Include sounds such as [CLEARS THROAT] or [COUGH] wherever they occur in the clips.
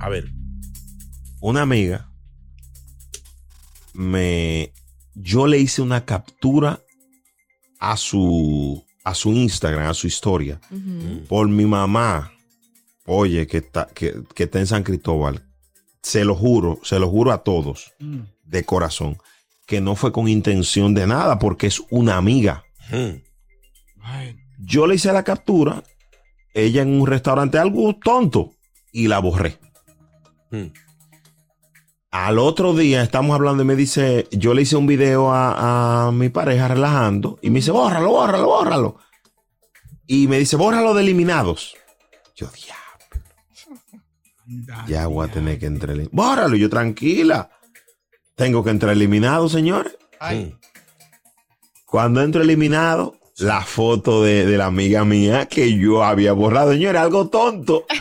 A ver, una amiga me yo le hice una captura a su a su Instagram, a su historia por mi mamá. Oye, que está que, que está en San Cristóbal. Se lo juro, se lo juro a todos de corazón que no fue con intención de nada porque es una amiga. Yo le hice la captura, ella en un restaurante algo tonto y la borré. Al otro día estamos hablando y me dice, yo le hice un video a, a mi pareja relajando y me dice, bórralo, bórralo, bórralo. Y me dice, bórralo de eliminados. Yo, diablo. Ya voy a tener que entrar. Bórralo, yo tranquila. Tengo que entrar eliminado, señores. Cuando entro eliminado, la foto de, de la amiga mía que yo había borrado, señores, algo tonto. [LAUGHS]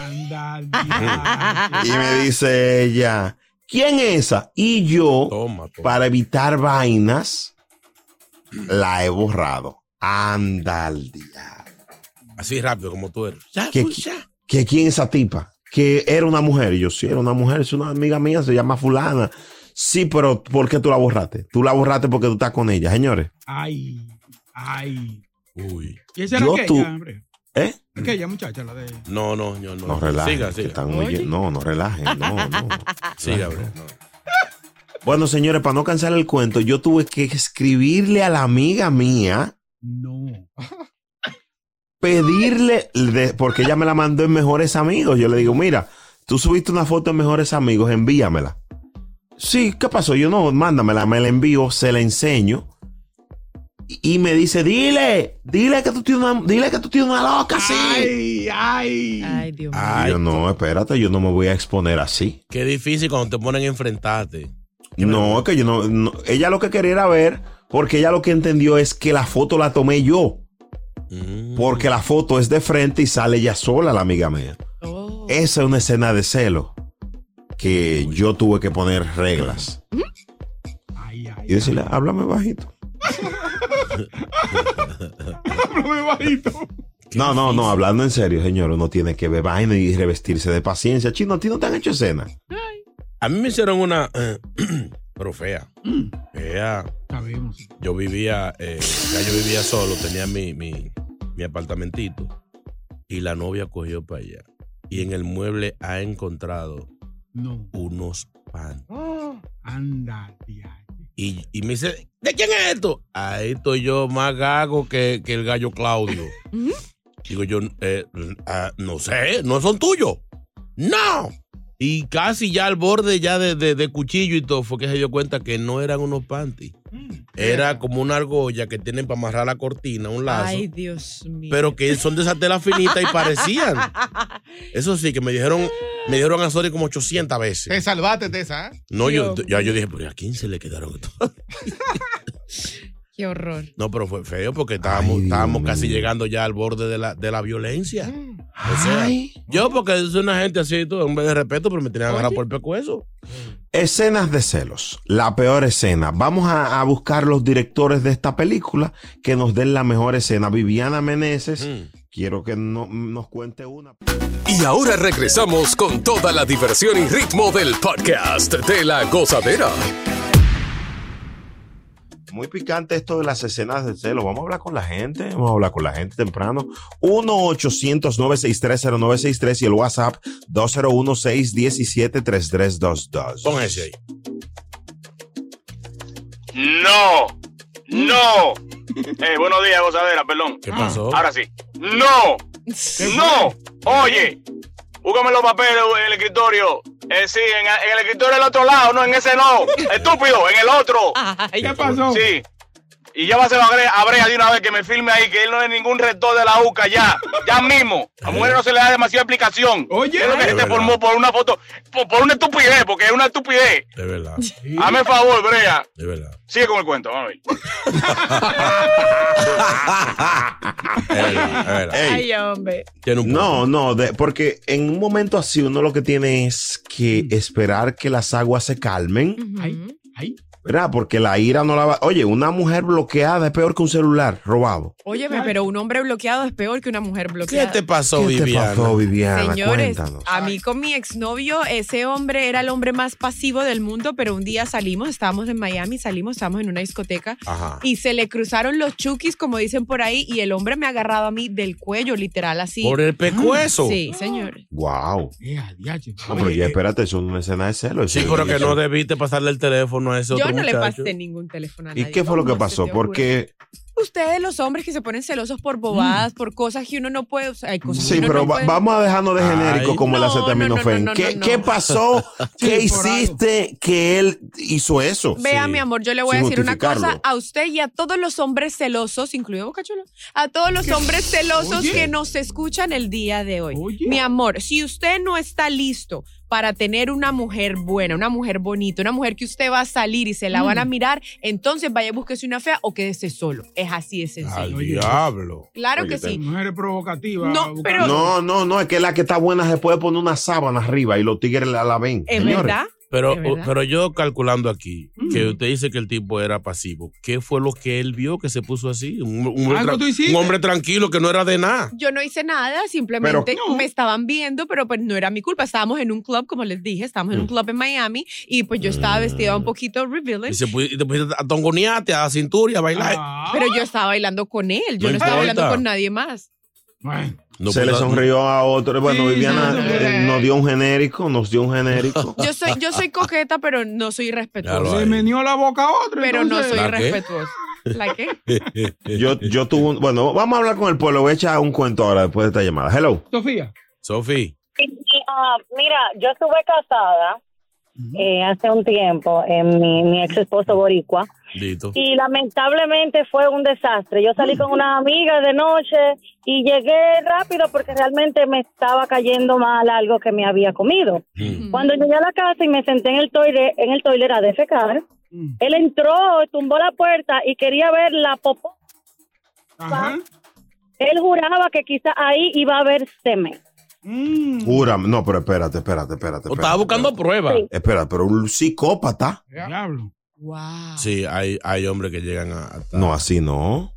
Y me dice ella, ¿quién es esa? Y yo, para evitar vainas, la he borrado. Anda al día. Así rápido como tú eres. ¿Que, que quién es esa tipa? Que era una mujer. Y yo, sí, era una mujer, es una amiga mía, se llama fulana. Sí, pero ¿por qué tú la borraste? Tú la borraste porque tú estás con ella, señores. Ay, ay. Uy. ¿Y esa era Yo aquella, tú- hombre? ¿Eh? Aquella muchacha, la de... No, no, no. No, No relajen. Siga, que siga. están muy llen- no, no relajen. No, no. [LAUGHS] Siga, bro. [LAUGHS] Bueno, señores, para no cansar el cuento, yo tuve que escribirle a la amiga mía. No. Pedirle, de- porque ella me la mandó en Mejores Amigos. Yo le digo, mira, tú subiste una foto en Mejores Amigos, envíamela. Sí, ¿qué pasó? Yo no, mándamela, me la envío, se la enseño. Y me dice, dile, dile que tú tienes una, dile que tú tienes una loca, sí. Ay, ay. Ay, Dios mío. Y yo, no, espérate, yo no me voy a exponer así. Qué difícil cuando te ponen a enfrentarte. No, que yo no, no- Ella lo que quería era ver, porque ella lo que entendió es que la foto la tomé yo. Mm. Porque la foto es de frente y sale ella sola, la amiga mía. Oh. Esa es una escena de celo que yo tuve que poner reglas. Ay, ay. Y decirle, háblame bajito. [LAUGHS] Háblame bajito. [LAUGHS] No, no, no, hablando en serio, señor, uno tiene que ver vaina y revestirse de paciencia. Chino, ¿a ti no te han hecho escena? A mí me hicieron una, eh, [CLEARS THROAT] pero fea. Fea. Sabemos. Yo vivía, eh, ya yo vivía solo, tenía mi, mi, mi apartamentito. Y la novia cogió para allá. Y en el mueble ha encontrado No. unos pan. [GASPS] Anda, tía. Y, y me dice, ¿de quién es esto? Ahí estoy yo más gago que, que el gallo Claudio. Digo yo, eh, ah, no sé, no son tuyos. No. Y casi ya al borde ya de, de- de cuchillo y todo, fue que se dio cuenta que no eran unos panties. Era como una argolla que tienen para amarrar la cortina, un lazo. Ay, Dios mío. pero que son de esa tela finita y [LAUGHS] parecían. Eso sí, que me dijeron, me dijeron a Sori como 800 veces. Te salvaste de esa, ¿eh? No, yo, ya yo dije, pero ¿a quién se le quedaron estos? [LAUGHS] Qué horror. No, pero fue feo porque estábamos, Ay, estábamos casi llegando ya al borde de la, de la violencia. O sea, Ay. yo porque es una gente así, y todo, un de respeto, pero me tenían agarrado por el pescuezo. Escenas de celos. La peor escena. Vamos a, a buscar los directores de esta película que nos den la mejor escena. Viviana Meneses, Mm. quiero que no- nos cuente una. Y ahora regresamos con toda la diversión y ritmo del podcast de la gozadera. Muy picante esto de las escenas de celos. Vamos a hablar con la gente. Vamos a hablar con la gente temprano. 1-800-963-0963 y el WhatsApp 201-617-3322. Pon ese ahí. No, no. Eh, buenos días, gozadera, perdón. ¿Qué pasó? Ahora sí. No, no. Oye, búscame los papeles en el escritorio. Eh, sí, en, en el escritorio del otro lado, no, en ese no. [LAUGHS] Estúpido, en el otro. Ay, ¿Qué pasó? Sí. Y llévaselo a Brea, a Brea de una vez que me filme ahí, que él no es ningún rector de la UCA ya. Ya mismo. A mujeres no se le da demasiada explicación. Oye. Es lo que se formó por una foto, por, por una estupidez, porque es una estupidez. De verdad, Hazme favor, Brea. de verdad. Sigue con el cuento, vamos a ver. [LAUGHS] Es verdad, es verdad. Ey, Ay, hombre. Tiene un punto. No, no, de- porque en un momento así uno lo que tiene es que esperar que las aguas se calmen, Ay, ay. ¿verdad? Porque la ira no la va... Oye, una mujer bloqueada es peor que un celular robado. Óyeme, pero un hombre bloqueado es peor que una mujer ¿Qué bloqueada. te pasó, ¿Qué te Viviana? pasó, Viviana? Señores, Cuéntanos. a mí con mi exnovio, ese hombre era el hombre más pasivo del mundo, pero un día salimos, estábamos en Miami, salimos, estábamos en una discoteca Ajá. y se le cruzaron los chukis, como dicen por ahí, y el hombre me ha agarrado a mí del cuello, literal, así. Por el pescuezo. Sí, señor. Wow. Eh. No, pero ya espérate, eso es una escena de celos. Sí, pero que no debiste pasarle el teléfono a ese Yo otro no le muchacho. pasé ningún teléfono a ¿Y nadie. qué fue lo que ¿Cómo se pasó? te ocurre? Porque, Ustedes, los hombres que se ponen celosos por bobadas, por cosas que uno no puede. o sea, hay cosas que sí, uno pero no va- puede- vamos a dejarnos de Ay. genérico como el No, acetaminofén. no, no, no, ¿Qué, no, qué pasó? [LAUGHS] ¿Qué por algo. hiciste que él hizo eso? Vea, Sí. mi amor, yo le voy a Sin decir una cosa justificarlo. a usted y a todos los hombres celosos, incluido Bocachuelo, a todos los hombres celosos Oye. que nos escuchan el día de hoy. Oye. Mi amor, si usted no está listo para tener una mujer buena, una mujer bonita, una mujer que usted va a salir y se la van a Mm. mirar, entonces vaya búsquese una fea o quédese solo. Es así de sencillo. Al diablo. Claro Oye, que sí. Mujeres provocativas. No, pero- No, no, no, es que la que está buena se puede poner una sábana arriba y los tigres la, la ven. ¿Es señores. verdad? Pero, pero yo calculando aquí, Mm. que usted dice que el tipo era pasivo. ¿Qué fue lo que él vio que se puso así? Un, un hombre, ¿Algo tra- tú hiciste? un hombre tranquilo que no era de nada. Yo no hice nada, simplemente Pero- No. me estaban viendo, pero pues no era mi culpa. Estábamos en un club, como les dije, estábamos en un club en Miami y pues yo estaba vestida un poquito revealing, Y, se y te pusiste a tongonearte, a cintura a bailar. Ah, pero yo estaba bailando con él, yo No no, estaba bailando con nadie más. Bueno, No se le sonrió a otro. Bueno, Sí, Viviana sí, sí. eh, nos dio un genérico, nos dio un genérico. [LAUGHS] Yo soy, yo soy coqueta, pero no soy respetuosa. se hay. menió la boca a otro. Pero no soy respetuosa. ¿La qué? [LAUGHS] Yo, yo tuve un, bueno, vamos a hablar con el pueblo. Voy a echar un cuento ahora después de esta llamada. Hello. Sofía. Sofi, Ah, mira, yo estuve casada eh, hace un tiempo en mi, mi ex esposo boricua Dito. y lamentablemente fue un desastre. Yo salí con una amiga de noche y llegué rápido porque realmente me estaba cayendo mal algo que me había comido. Mm. Cuando llegué a la casa y me senté en el toile, en el toilet a defecar, Mm. él entró, tumbó la puerta y quería ver la popó. Él juraba que quizá ahí iba a haber semen. Mm. Jura, no, pero espérate, espérate, espérate. Estaba buscando pruebas. Sí. Espera, pero un psicópata. Diablo. Wow. Sí, hay, hay hombres que llegan a. a- No, así no.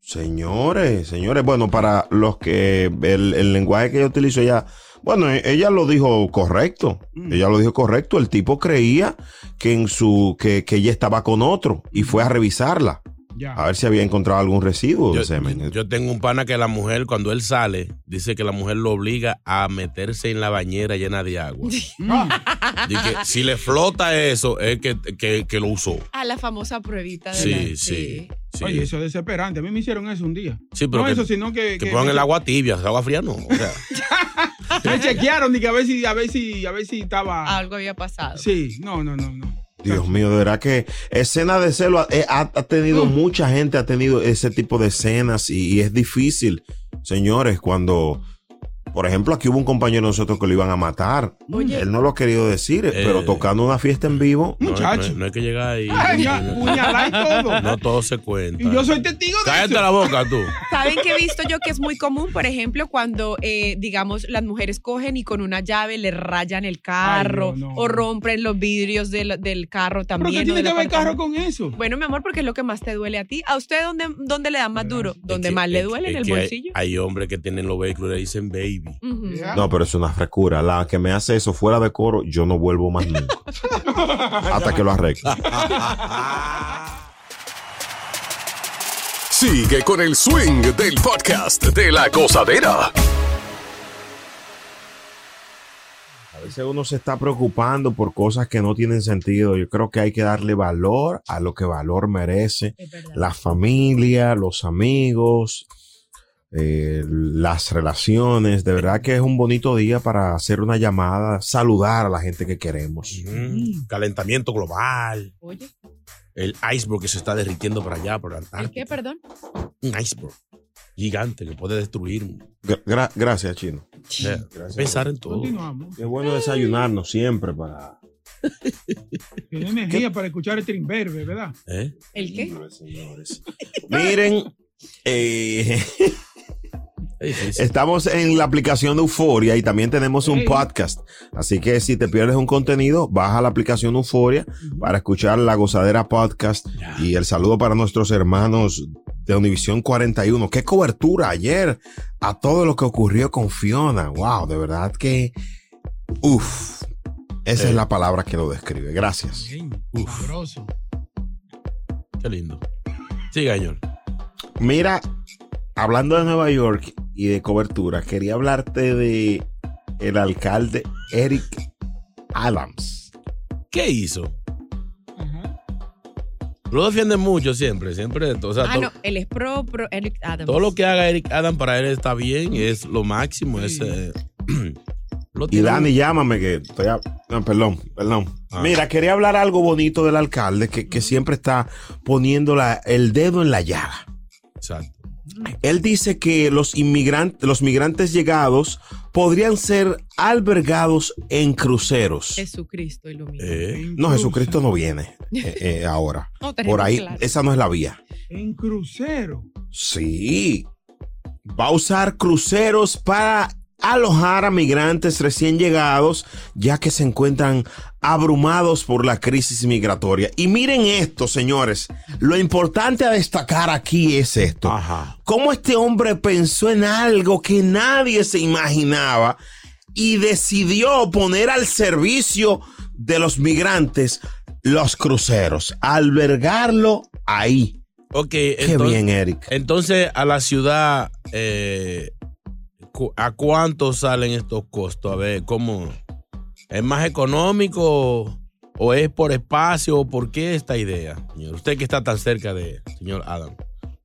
Señores, señores, bueno, para los que el, el lenguaje que yo utilizo, ella, bueno, e- ella lo dijo correcto. Mm. Ella lo dijo correcto. El tipo creía que en su, que, que ella estaba con otro y fue a revisarla. Ya. A ver si había encontrado algún residuo Yo, de semen. yo tengo un pana que la mujer, cuando él sale, dice que la mujer lo obliga a meterse en la bañera llena de agua. [LAUGHS] [LAUGHS] Que si le flota eso, es que, que, que lo usó. A la famosa pruebita de Sí, la- sí. sí. Oye, eso es desesperante. A mí me hicieron eso un día. Sí, pero no que, eso, sino que, que pongan el agua tibia, el agua fría no. O sea, [LAUGHS] Me chequearon y que a ver si, a ver si, a ver si estaba. Algo había pasado. Sí, no, no, no, no. Dios mío, de verdad que escena de celo eh, ha, ha tenido, Mm. mucha gente ha tenido ese tipo de escenas y, y es difícil, señores, cuando Por ejemplo, aquí hubo un compañero de nosotros que lo iban a matar. Él no lo ha querido decir, Eh. pero tocando una fiesta en vivo. No, Muchacho. No, no hay que llegar ahí. Ay, ya, y todo. [LAUGHS] No todo se cuenta. Y yo soy testigo de Cállate eso. la boca tú. ¿Saben qué he visto yo que es muy común? Por ejemplo, cuando, eh, digamos, las mujeres cogen y con una llave le rayan el carro Ay, no, no. o rompen los vidrios del, del carro ¿Pero también. qué o tiene que ver el carro con eso? Bueno, mi amor, porque es lo que más te duele a ti. ¿A usted dónde, dónde le da más duro? ¿Dónde Es que- más le duele? es ¿En el que hay- bolsillo? Hay, hombres que tienen los vehículos y le dicen baby. No, pero es una frescura. La que me hace eso fuera de coro, yo no vuelvo más nunca. [LAUGHS] Hasta que lo arregle. [LAUGHS] Sigue con el swing del podcast de la gozadera. A veces uno se está preocupando por cosas que no tienen sentido. Yo creo que hay que darle valor a lo que valor merece. La familia, los amigos, eh, las relaciones. De verdad que es un bonito día para hacer una llamada, saludar a la gente que queremos. Mm, Calentamiento global. Oye, El iceberg que se está derritiendo por allá, por la ¿el qué, perdón? Un iceberg gigante que puede destruir. Gra- gra- gracias, Chino. Gracias. pensar en todo. Continuamos. Es bueno desayunarnos siempre para... [LAUGHS] Tiene energía para escuchar el trimberbe, ¿verdad? ¿Eh? ¿El qué? Señores, señores. Miren, eh, [LAUGHS] Es estamos en la aplicación de Euforia y también tenemos un Hey. podcast. Así que si te pierdes un contenido, baja la aplicación Euforia para escuchar la gozadera podcast. Y el saludo para nuestros hermanos de Univisión 41. Qué cobertura ayer a todo lo que ocurrió con Fiona. Wow, de verdad que... Uf. Esa Sí. es la palabra que lo describe. Gracias. Uf. Qué lindo. Siga, señor. Mira, hablando de Nueva York y de cobertura, quería hablarte de el alcalde Eric Adams. ¿Qué hizo? Ajá. Lo defiende mucho siempre, siempre. O sea, Ah, to- no, él es pro, pro Eric Adams. todo lo que haga Eric Adam para él está bien, es lo máximo. Es, eh, [CLEARS THROAT] lo Y Dani, llámame que estoy... a- no, perdón, perdón. Ah. Mira, quería hablar algo bonito del alcalde que, que siempre está poniendo la- el dedo en la llaga. Exacto. Él dice que los inmigrantes, los migrantes llegados podrían ser albergados en cruceros. Jesucristo ilumina. Eh, No, Jesucristo no viene [LAUGHS] eh, eh, ahora. No, Por ahí, claro. esa no es la vía. En crucero. Sí. Va a usar cruceros para alojar a migrantes recién llegados, ya que se encuentran abrumados por la crisis migratoria. Y miren esto, señores. Lo importante a destacar aquí es esto. Ajá. Cómo este hombre pensó en algo que nadie se imaginaba y decidió poner al servicio de los migrantes los cruceros, albergarlo ahí. Ok, Qué entonces, bien, Eric. entonces a la ciudad, eh, ¿a cuánto salen estos costos? A ver, ¿cómo? ¿Es más económico o es por espacio o por qué esta idea, señor? Usted que está tan cerca de señor Adam.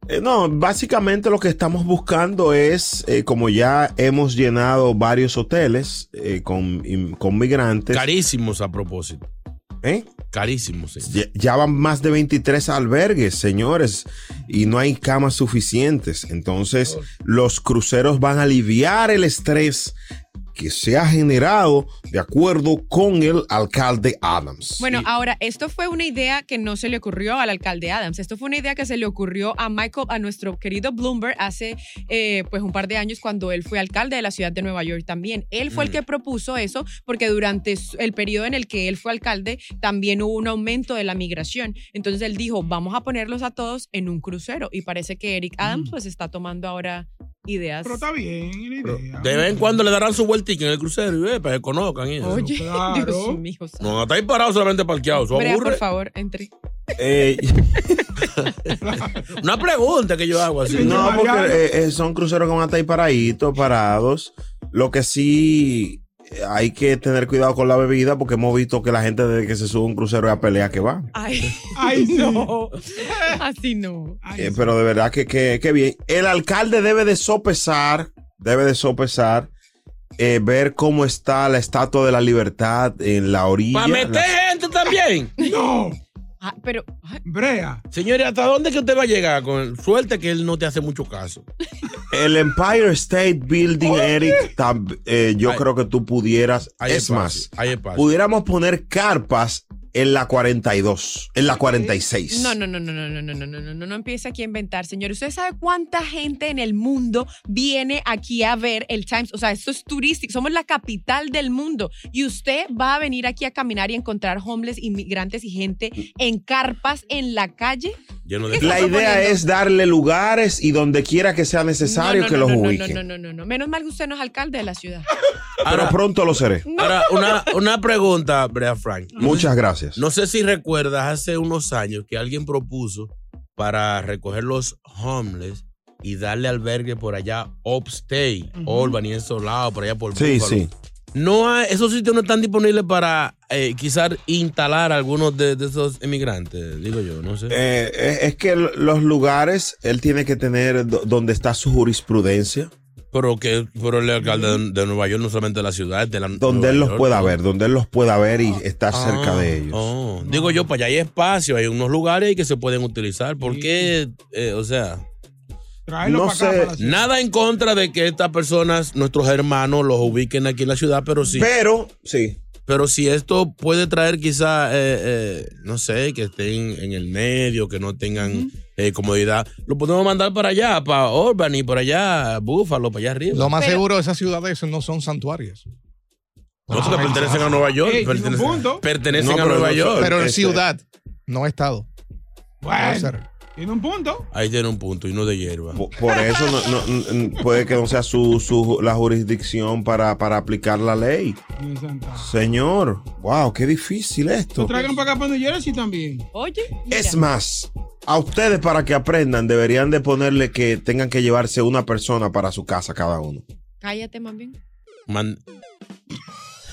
Eh, no, básicamente lo que estamos buscando es, eh, como ya hemos llenado varios hoteles eh, con, con migrantes, Carísimos a propósito. ¿eh? Carísimos, ya van más de 23 albergues, señores, y no hay camas suficientes. Entonces, los cruceros van a aliviar el estrés que se ha generado de acuerdo con el alcalde Adams. Bueno, ahora, esto fue una idea que no se le ocurrió al alcalde Adams. Esto fue una idea que se le ocurrió a Michael, a nuestro querido Bloomberg, hace eh, pues un par de años cuando él fue alcalde de la ciudad de Nueva York también. Él fue el que propuso eso porque durante el periodo en el que él fue alcalde también hubo un aumento de la migración. Entonces él dijo, vamos a ponerlos a todos en un crucero. Y parece que Eric Adams pues está tomando ahora ideas. Pero está bien la idea. De vez en cuando le darán su vueltica en el crucero y ve, para que conozcan eso. Oye, claro. [LAUGHS] Dios mío. No estar ahí parados solamente parqueados. Eso Brea, aburre. por favor, entre. Eh, [LAUGHS] Una pregunta que yo hago así. no, porque eh, eh, son cruceros que van a estar ahí paraditos, parados. Lo que sí hay que tener cuidado con la bebida porque hemos visto que la gente desde que se sube a un crucero es a pelea que va. Ay, [LAUGHS] Ay, [LAUGHS] no. Así no. Ay, Eh, sí. pero de verdad que, que, que bien. El alcalde debe de sopesar, debe de sopesar, eh, ver cómo está la estatua de la libertad en la orilla. Para meter La- gente también. [LAUGHS] No. Ah, pero, ay, Brea. Señores, ¿hasta dónde que usted va a llegar? Con suerte que él no te hace mucho caso. [LAUGHS] El Empire State Building, Eric, tam- eh, yo creo que tú pudieras. Hay es espacio, más, hay espacio. pudiéramos poner carpas en la 42, en la 46. no, no, no, no, no, no, no, no, no, no, no, no empiece aquí a inventar, señor. ¿Usted sabe cuánta gente en el mundo viene aquí a ver el Times? O sea, esto es turístico, somos la capital del mundo. Y usted va a venir aquí a caminar y encontrar homeless, inmigrantes y gente en carpas en la calle. Lleno de La idea es darle lugares y donde quiera que sea necesario No, no, que no, los no, no, ubiquen. No, no, no, no, no. Menos mal que usted no es alcalde de la ciudad. Pero Ahora- pronto lo seré. Ahora, una, una pregunta, Brea Frank. Muchas gracias. No sé si recuerdas hace unos años que alguien propuso para recoger los homeless y darle albergue por allá upstate, Albany, en esos lados, por allá por Sí, sí. No hay, esos sitios no están disponibles para eh, quizás instalar a algunos de, de esos inmigrantes, digo yo, no sé. Eh, eh, es que los lugares, él tiene que tener do- donde está su jurisprudencia, pero que pero el alcalde de, de Nueva York no solamente de la ciudad, es de la donde Nueva él los York, pueda ¿no? ver, donde él los pueda ver y estar Ah, cerca de ellos. oh. Digo yo, para allá hay espacio, hay unos lugares que se pueden utilizar. ¿Por qué? Eh, o sea, Tráelo No para acá, sé. para nada en contra de que estas personas, nuestros hermanos, los ubiquen aquí en la ciudad, pero sí. Pero, sí. Pero si esto puede traer quizá, eh, eh, no sé, que estén en el medio, que no tengan eh, comodidad, lo podemos mandar para allá, para Albany, por allá, Búfalo, para allá arriba. Lo más Pero- seguro, esas ciudades no son santuarios. No, porque pertenecen a Nueva York. Ey, tiene un pertenecen punto. pertenecen No, a Nueva no- York. Pero en Este- ciudad, no estado. Bueno. Tiene un punto. Ahí tiene un punto y no de hierba. Po- Por eso no- puede que no sea su, su- la jurisdicción para, para aplicar la ley. Señor, wow, qué difícil Lo esto. traigan para acá para New Jersey también. Oye, mira. Es más, a ustedes para que aprendan deberían de ponerle que tengan que llevarse una persona para su casa cada uno. Cállate, más bien. Man-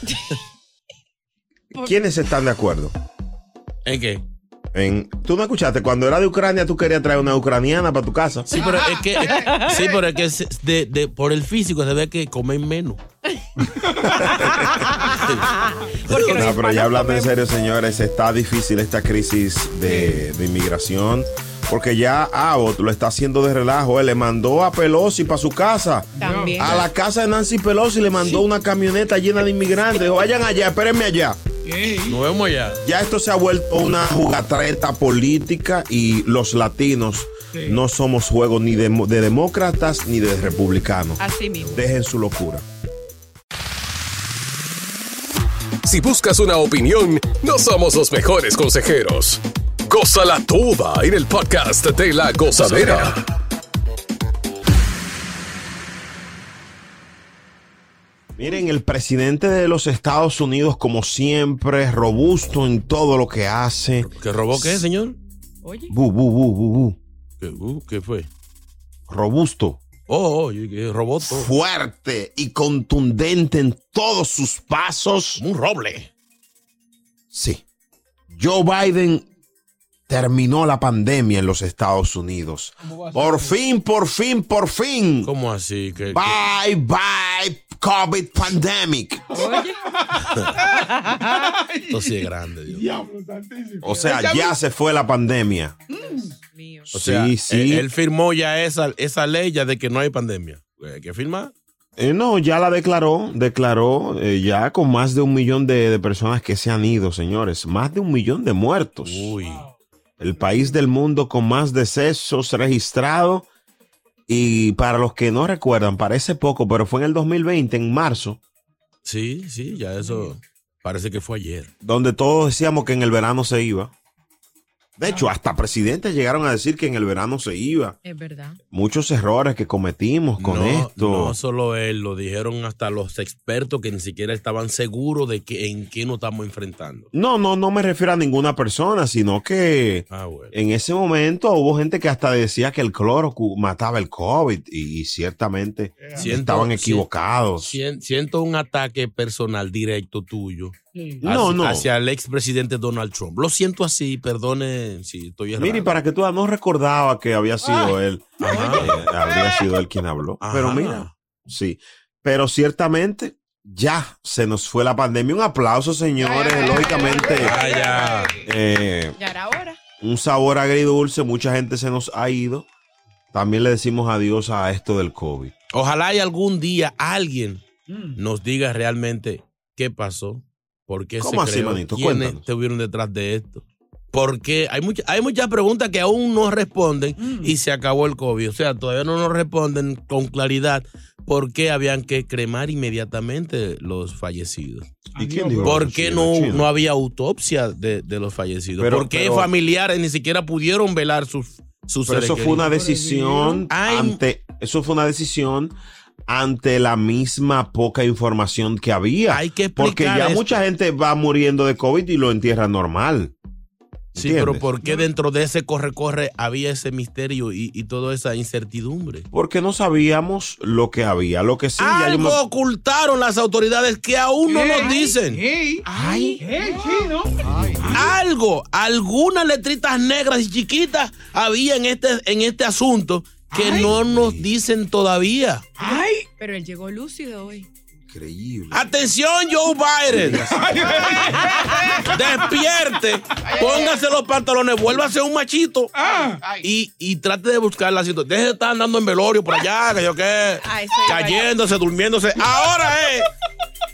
[LAUGHS] ¿Quiénes están de acuerdo? ¿En qué? En, tú no escuchaste, cuando era de Ucrania tú querías traer una ucraniana para tu casa. Sí, pero es que, sí, pero es que es de, de- por el físico se ve que comen menos. [LAUGHS] Porque No, pero ya hablando en serio, señores, está difícil esta crisis de, de inmigración. Porque ya Abbott lo está haciendo de relajo. Él le mandó a Pelosi para su casa. También. A la casa de Nancy Pelosi le mandó una camioneta llena de inmigrantes. Dijo, vayan allá, espérenme allá. Nos vemos allá. Ya esto se ha vuelto una jugatreta política y los latinos Sí. no somos juegos ni de, de demócratas ni de republicanos. Así mismo. Dejen su locura. Si buscas una opinión, no somos los mejores consejeros. Gózala toda en el podcast de la gozadera. Miren, el presidente de los Estados Unidos, como siempre, robusto en todo lo que hace. ¿Qué robó qué, señor? Oye. Bu, bu, bu, bu, bu. ¿Qué, ¿qué fue? Robusto, Oh, oh, ¿qué robó todo. fuerte y contundente en todos sus pasos. Un roble. Sí. Joe Biden terminó la pandemia en los Estados Unidos. Por fin, por fin, por fin. ¿Cómo así? ¿Qué, qué- Bye, bye, COVID pandemic. Oye. Esto sí es grande, Dios. O sea, ya se fue la pandemia. Mío. O sea, sí, sí. Él, él firmó ya esa, esa ley ya de que no hay pandemia. Hay que firmar. Eh, no, ya la declaró, declaró eh, ya con más de un millón de, de personas que se han ido, señores. Más de un millón de muertos. Uy. El país del mundo con más decesos registrados. Y para los que no recuerdan, parece poco, pero fue en el 2020, en marzo, Sí, sí, ya eso parece que fue ayer. donde todos decíamos que en el verano se iba. De hecho, hasta presidentes llegaron a decir que en el verano se iba. Es verdad. Muchos errores que cometimos con no, esto. No solo él, lo dijeron hasta los expertos que ni siquiera estaban seguros de que en qué nos estamos enfrentando. No, no, no me refiero a ninguna persona, sino que Ah, bueno. en ese momento hubo gente que hasta decía que el cloro mataba el COVID y, y ciertamente Siento- estaban equivocados. Sien- Siento un ataque personal directo tuyo. No, hacia, no. hacia el expresidente Donald Trump. Lo siento así, perdone si estoy errado. Mire, para que tú no recordaba que había sido él, Ajá. eh, habría sido él quien habló. Ajá. Pero mira, sí. Pero ciertamente ya se nos fue la pandemia. Un aplauso, señores. Lógicamente, Vaya. eh, Ya era hora. un sabor agridulce. Mucha gente se nos ha ido. También le decimos adiós a esto del COVID. Ojalá y algún día alguien nos diga realmente qué pasó, por qué ¿Cómo se así, creó, manito? quiénes Cuéntanos. estuvieron detrás de esto. Porque hay, mucha- hay muchas preguntas que aún no responden y se acabó el COVID. O sea, todavía no nos responden con claridad por qué habían que cremar inmediatamente los fallecidos. ¿Y quién dijo ¿Por qué no, no había autopsia de, de los fallecidos? Pero- ¿Por qué pero- familiares ni siquiera pudieron velar sus, sus Pero seres eso fue una decisión Ay. ante, eso fue una decisión ante la misma poca información que había. Hay que Porque ya esto. mucha gente va muriendo de COVID y lo entierra normal. Sí, ¿Entiendes? pero ¿por qué dentro de ese corre-corre había ese misterio y, y toda esa incertidumbre? Porque no sabíamos lo que había. Lo que sí, ya Algo me- ocultaron las autoridades que aún no nos dicen. Ay. ey, chino. Algo, algunas letritas negras y chiquitas había en este, en este asunto que no nos dicen todavía. Ay. Pero él llegó lúcido hoy. Increíble. Atención, Joe Biden. Despierte, póngase los pantalones, vuélvase un machito Ah. y, y trate de buscar la situación. Deje de estar andando en velorio por allá, que yo qué, Ah, cayéndose, durmiéndose. Ahora es,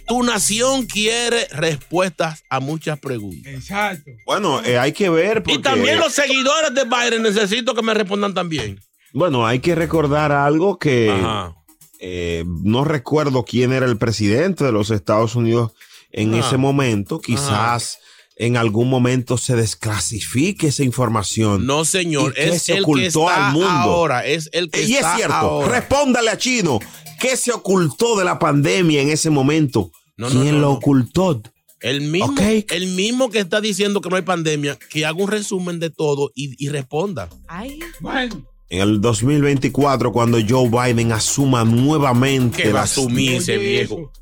tu nación quiere respuestas a muchas preguntas. Exacto. Bueno, eh, hay que ver. Y también los seguidores de Biden necesito que me respondan también. Bueno, hay que recordar algo que eh, no recuerdo quién era el presidente de los Estados Unidos en Ajá. ese momento. Quizás en algún momento se desclasifique esa información. No, señor, ¿Y qué es se el que ocultó está al mundo? ahora, es el que y es cierto, ahora. respóndale a Chino. ¿Qué se ocultó de la pandemia en ese momento? No, ¿Quién no, lo no. ocultó? El mismo, Ok. el mismo que está diciendo que no hay pandemia, que haga un resumen de todo y, y responda. Ay, Bueno. En el 2024, cuando Joe Biden asuma nuevamente Que va a asumir ese viejo.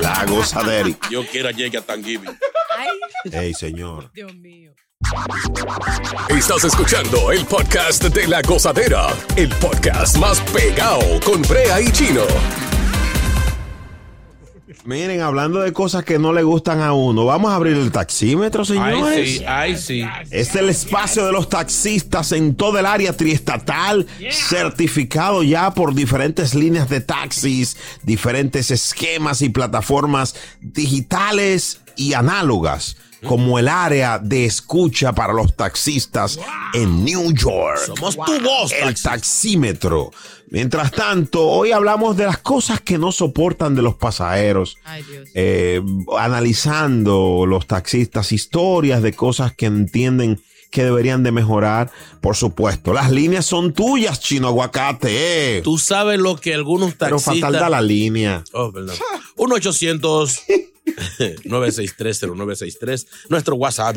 la gozadera. Yo quiero llegue a Thanksgiving. ay, Ey, señor. Dios mío. Estás escuchando el podcast de la gozadera, el podcast más pegado con Brea y Chino. Miren, hablando de cosas que no le gustan a uno, vamos a abrir el taxímetro, señores. Ay, sí, ay, sí. Es el espacio de los taxistas en todo el área triestatal, certificado ya por diferentes líneas de taxis, diferentes esquemas y plataformas digitales y análogas, como el área de escucha para los taxistas en New York. Somos tu voz, El taxímetro. Mientras tanto, hoy hablamos de las cosas que no soportan de los pasajeros Ay, Dios. eh, analizando los taxistas historias de cosas que entienden que deberían de mejorar. Por supuesto, las líneas son tuyas, chino aguacate. Tú sabes lo que algunos Pero taxistas... fatal da la línea. Oh, perdón. [LAUGHS] 1 800 [LAUGHS] 963 Nuestro WhatsApp.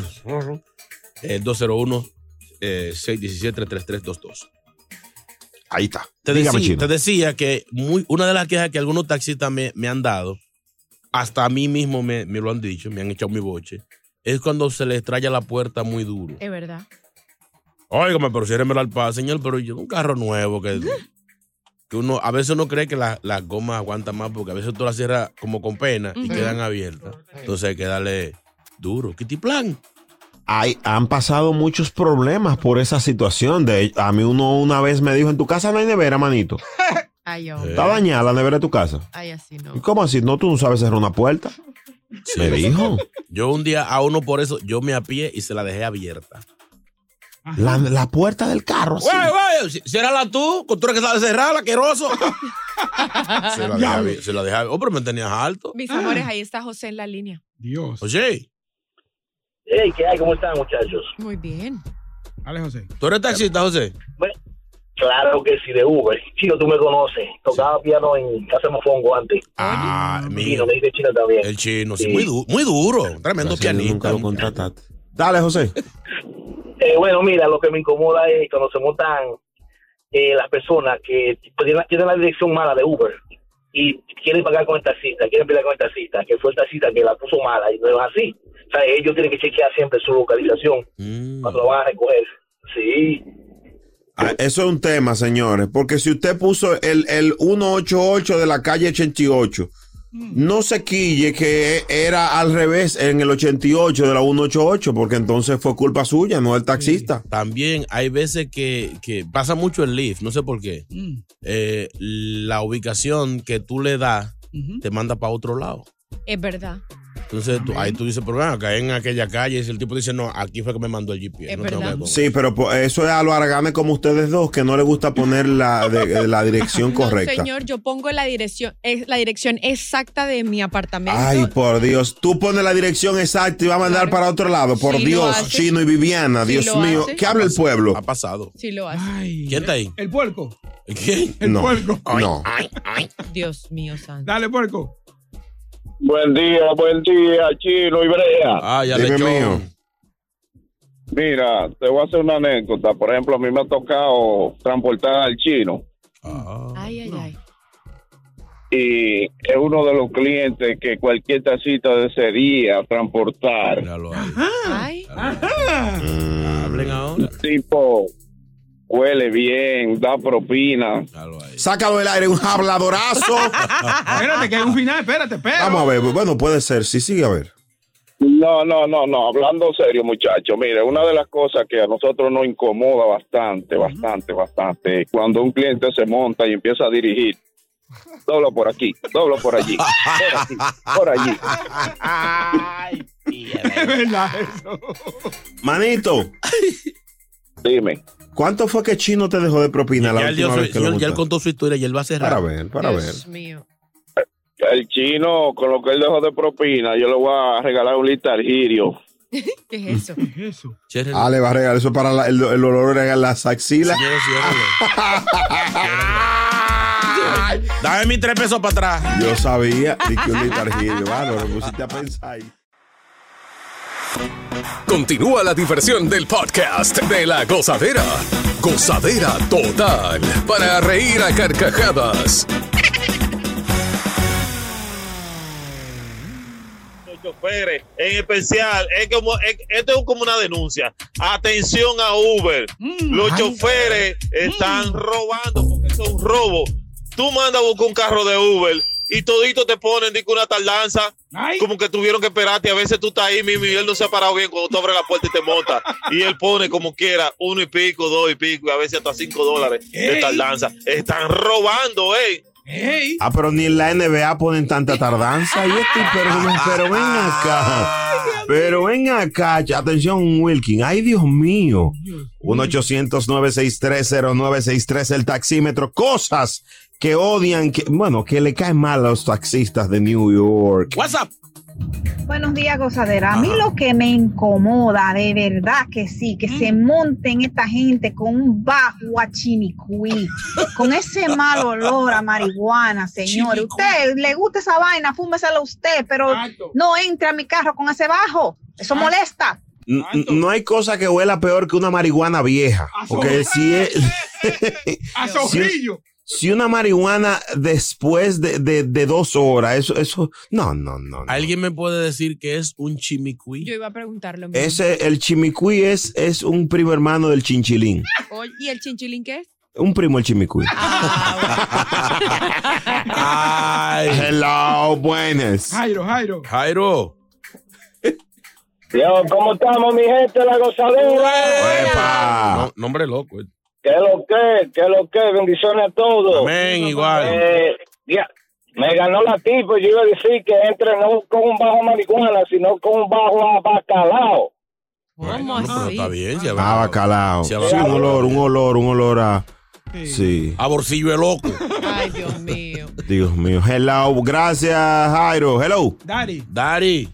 El 201 eh, 617 3322 Ahí está. Te Dígame, te decía que muy, una de las quejas que algunos taxistas me, me han dado, hasta a mí mismo me, me lo han dicho, me han echado mi boche, es cuando se les traya la puerta muy duro. Es verdad. Óigame, pero ciérremela al paso, señor, pero yo un carro nuevo que, [LAUGHS] que uno, a veces uno cree que las la gomas aguantan más porque a veces tú las cierras como con pena y quedan abiertas. Entonces hay que darle duro. ¿Qué plan? Hay, han pasado muchos problemas por esa situación. De, a mí uno una vez me dijo, en tu casa no hay nevera, manito. [LAUGHS] Ay, hombre. Está dañada la nevera de tu casa. Ay, así no. ¿Y ¿Cómo así? No, tú no sabes cerrar una puerta. Me dijo. Yo un día a uno por eso, yo me apié y se la dejé abierta. La, la puerta del carro. así. Güey, güey, ci- ciérrala tú, con tú eres que sabes cerrarla, asqueroso. [LAUGHS] se la dejé abierta. Se la dejé abierta. Oh, pero me tenías alto. Mis amores, ahí está José en la línea. Dios. Oye, Hey, ¿qué hay? ¿Cómo están, muchachos? Muy bien. Dale, José. ¿tú eres taxista, José? Claro que sí, de Uber. Chino, tú me conoces. Tocaba piano en Casa Mofongo antes. Ah, Chino, mío. me dice Chino también. El chino, sí, Sí. muy, du- muy duro. Tremendo Gracias a Dios, nunca pianista. lo contrataste. Dale, José. Eh, bueno, mira, lo que me incomoda es cuando se montan eh, las personas que tienen, la- tienen la dirección mala de Uber y quieren pagar con el taxista, quieren pelear con el taxista, que fue el taxista que la puso mala y no es así. O sea, ellos tienen que chequear siempre su localización Mm. cuando lo van a recoger. Sí. Ah, Eso es un tema, señores, porque si usted puso el, el 188 de la calle 88, no se quille que era al revés en el 88 de la 188, porque entonces fue culpa suya, no del taxista. También hay veces que, que pasa mucho el Lyft, no sé por qué. Eh, la ubicación que tú le das te manda para otro lado. Es verdad. Entonces tú- ahí tú dices, pero ven acá en aquella calle. Y el tipo dice, no, aquí fue que me mandó el GPS. Es no. Sí, pero po- eso es a lo aragane como ustedes dos, que no les gusta poner la, de- la dirección [LAUGHS] No, correcta. señor, yo pongo la dirección, es la dirección exacta de mi apartamento. Ay, por Dios. Tú pones la dirección exacta y va a mandar para otro lado. Por Sí Dios. Chino y Viviana. Sí Dios mío. hace. ¿Qué habla el pueblo? Ha pasado. Sí lo hace. ¿Quién está ahí? El puerco. ¿Quién? El No. puerco. No. Dios mío santo. Dale, puerco. Buen día, buen día, Chino y Brea. Ah, ya Dime mío. Mira, te voy a hacer una anécdota. Por ejemplo, a mí me ha tocado transportar al chino Ah. Ay, ay, ay. y es uno de los clientes que cualquier tacita desearía transportar. Míralo ahí. Ay. Hablen ahora. Tipo, huele bien, da propina. Sácalo del aire, un habladorazo. [LAUGHS] Espérate, que hay un final. Espérate, espérate. Vamos a ver. Bueno, puede ser. Sí, sigue a ver. No, no, no, no, hablando serio, muchachos. Mire, una de las cosas que a nosotros nos incomoda bastante, bastante, bastante, es cuando un cliente se monta y empieza a dirigir. Doblo por aquí, doblo por allí, por aquí, por allí. Es verdad eso. Manito, Dime. ¿Cuánto fue que Chino te dejó de propina la Ya él, dio última vez que lo ya él contó su historia y él va a cerrar. Para ver, para ver. Dios mío. El chino, con lo que él dejó de propina, yo le voy a regalar un litargirio. [LAUGHS] ¿Qué es eso? ¿Qué es eso? Cierren- Ah, le va a regalar eso para la- el, el olor a las axilas. Dame mis tres pesos para atrás. Yo sabía. Que un litargirio. Bueno, lo pusiste a pensar ahí. Continúa la diversión del podcast de la gozadera. Gozadera total. Para reír a carcajadas. los choferes, en especial, es como, es- esto es como una denuncia. Atención a Uber. los choferes están robando porque es un robo. Tú mandas a buscar un carro de Uber y todito te ponen dice, una tardanza. Ay. Como que tuvieron que esperarte. A veces tú estás ahí mismo y él no se ha parado bien cuando tú abres la puerta y te monta. Y él pone como quiera uno y pico, dos y pico, y a veces hasta cinco dólares de tardanza. Están robando, eh. Ah, pero ni en la NBA ponen tanta tardanza. Y pero, pero ven acá. Pero ven acá. Atención, Wilkin. Ay, Dios mío. 1-800-963-0963, el taxímetro. Cosas que odian, que, bueno, que le caen mal a los taxistas de New York. What's up? Buenos días, gozadera. A mí lo que me incomoda, de verdad que sí, que se monten esta gente con un bajo a chimicuí, con ese mal olor a marihuana, señor. Usted le gusta esa vaina, fúmesela usted, pero no entre a mi carro con ese bajo. Eso molesta. No hay cosa que huela peor que una marihuana vieja. A Porque si es, [LAUGHS] A zorrillo. [LAUGHS] si una marihuana después de, de- de dos horas, eso, eso, no, no, no. no. ¿Alguien me puede decir que es un chimicuí? Yo iba a preguntar lo mismo. Ese, el chimicuí es, es un primo hermano del chinchilín. ¿Y el chinchilín qué es? Un primo el chimicuí. Ay. [LAUGHS] Hello, buenas. Jairo, Jairo. Jairo. Yo, ¿cómo estamos, mi gente, la gozadera? Epa. No, nombre loco. eh. ¿Qué es lo que? ¿Qué es lo que? Bendiciones a todos. Amén, igual. Eh, ya, me ganó la tipo. Yo iba a decir que entre no con un bajo marihuana, sino con un bajo bacalao. ¿Cómo No, pero así? está bien. Se Ah, bacalao. Sí, Sí, un olor, un olor, un olor a. Sí. A bolsillo de loco. Ay, Dios mío. Dios mío. Hello. Gracias, Jairo. Hello. Daddy. Dari.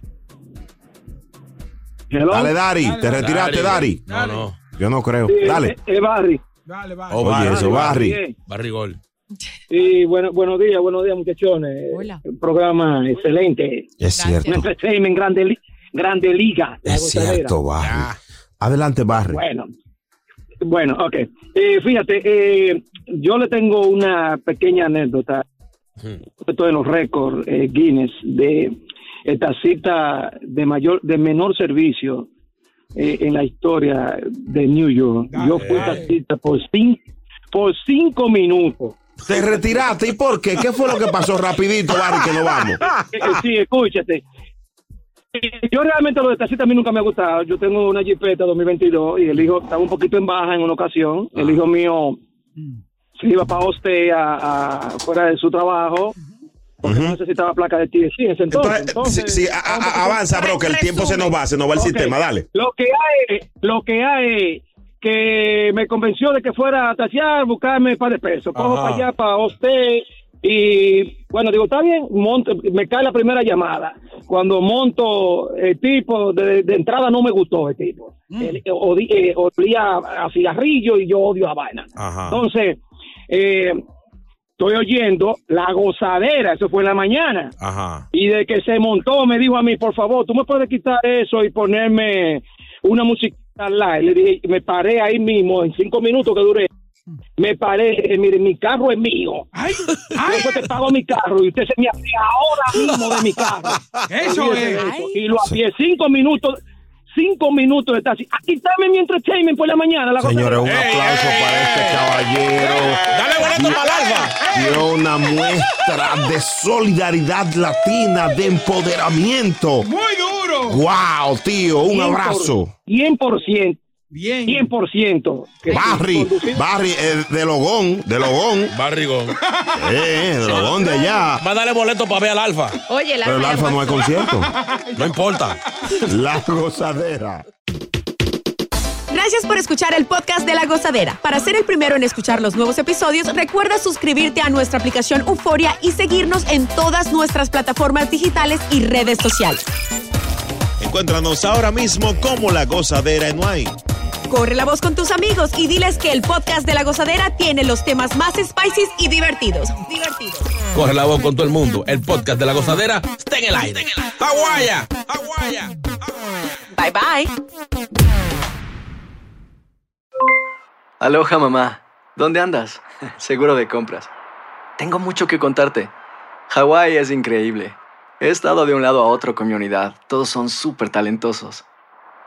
Dale, Dari. Te retiraste, Dari. No, no. Yo no creo. Dale. Es Barry. Dale. Oh, Oye, Barry. eso, Barry. Barrigol. Sí, bueno, buenos días, buenos días, muchachones. Hola. Un programa excelente. Es cierto. Un entertainment grande, grande liga. Es cierto, Barry. Ya. Adelante, Barry. Bueno, bueno, ok. Eh, fíjate, eh, yo le tengo una pequeña anécdota. Esto de los récords eh, Guinness de esta cita de mayor, de menor servicio eh, en la historia de New York. Yo fui taxista por cinco, por cinco minutos. Te retiraste, ¿y por qué? ¿Qué fue lo que pasó? Rapidito, Barry, que nos vamos. [LAUGHS] Eh, Sí, escúchate. Yo realmente lo de taxista a mí nunca me ha gustado. Yo tengo una Jeepeta 2022 y el hijo estaba un poquito en baja en una ocasión. El hijo mío se iba para Oste a, a- fuera de su trabajo porque no necesitaba placa de TSC en ese entonces. Entonces, Sí, sí, a- a- avanza, bro, que el tiempo se nos va, se nos va el sistema, dale. Lo que hay, lo que hay que me convenció de que fuera a tasear, buscarme un par de pesos. Cojo Ajá. para allá, para usted. Y bueno, digo, está bien, monto, me cae la primera llamada. Cuando monto el tipo, de, de entrada no me gustó el tipo. Él, eh, eh, olía a cigarrillo y yo odio a vaina. Ajá. Entonces, eh, estoy oyendo la gozadera, eso fue en la mañana. Ajá. Y de que se montó, me dijo a mí, por favor, tú me puedes quitar eso y ponerme una música live. Le dije, me paré ahí mismo, en cinco minutos que duré. Me paré, eh, mire, mi carro es mío. Yo fue que pago mi carro y usted se me apié ahora mismo de mi carro. Eso es. eso. Y lo apié cinco minutos, cinco minutos de taxi. A quitarme mi entertainment por la mañana. La cosa- Señores, un aplauso para este caballero. Dale boleto para el alfa. Dio una [LAUGHS] muestra de solidaridad latina, de empoderamiento. Muy duro. Wow, tío, un 100%, abrazo. 100%. Bien. 100%. que Barry, conducir- Barry, eh, de Logón, de Logón. [LAUGHS] Barrigón. Eh, de Logón de allá. Va a darle boleto para ver al alfa. Oye, la Pero el Alfa no hay concierto. [LAUGHS] No importa. La gozadera. Gracias por escuchar el podcast de La Gozadera. Para ser el primero en escuchar los nuevos episodios, recuerda suscribirte a nuestra aplicación Euforia y seguirnos en todas nuestras plataformas digitales y redes sociales. Encuéntranos ahora mismo como La Gozadera en Wine. Corre la voz con tus amigos y diles que el podcast de La Gozadera tiene los temas más spicy y divertidos. Divertidos. Corre la voz con todo el mundo. El podcast de la gozadera está en el aire. ¡Aguaya! Bye bye. Aloha mamá, ¿dónde andas? [LAUGHS] Seguro de compras. Tengo mucho que contarte. Hawái es increíble. He estado de un lado a otro con mi unidad. Todos son súper talentosos.